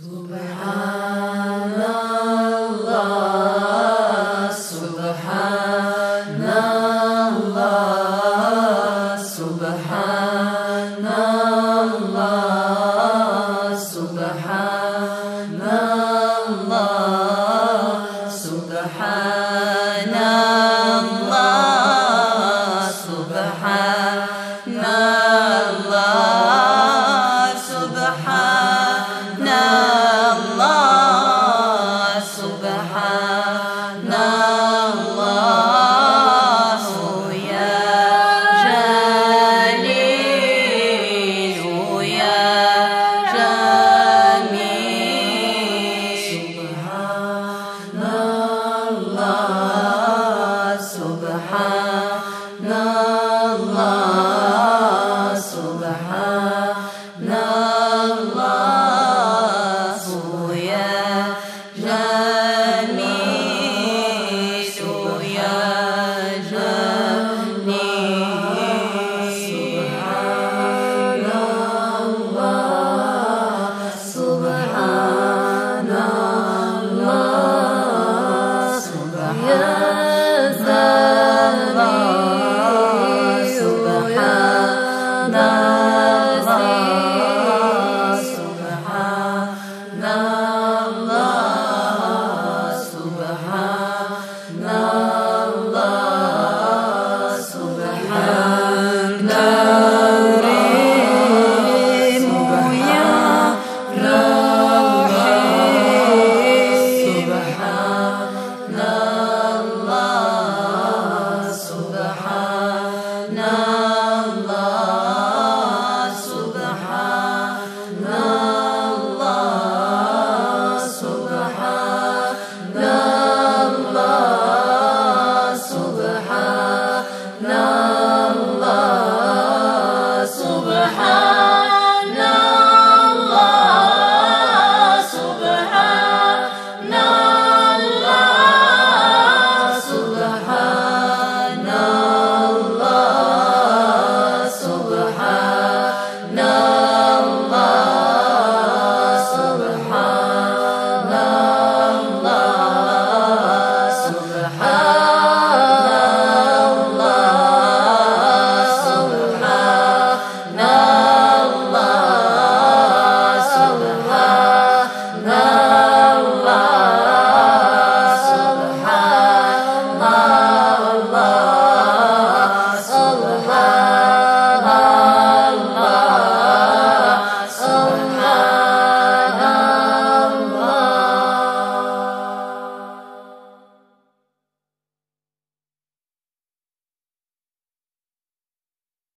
سبحان الله سبحان الله سبحان الله سبحان الله سبحان الله سبحان الله سبحان الله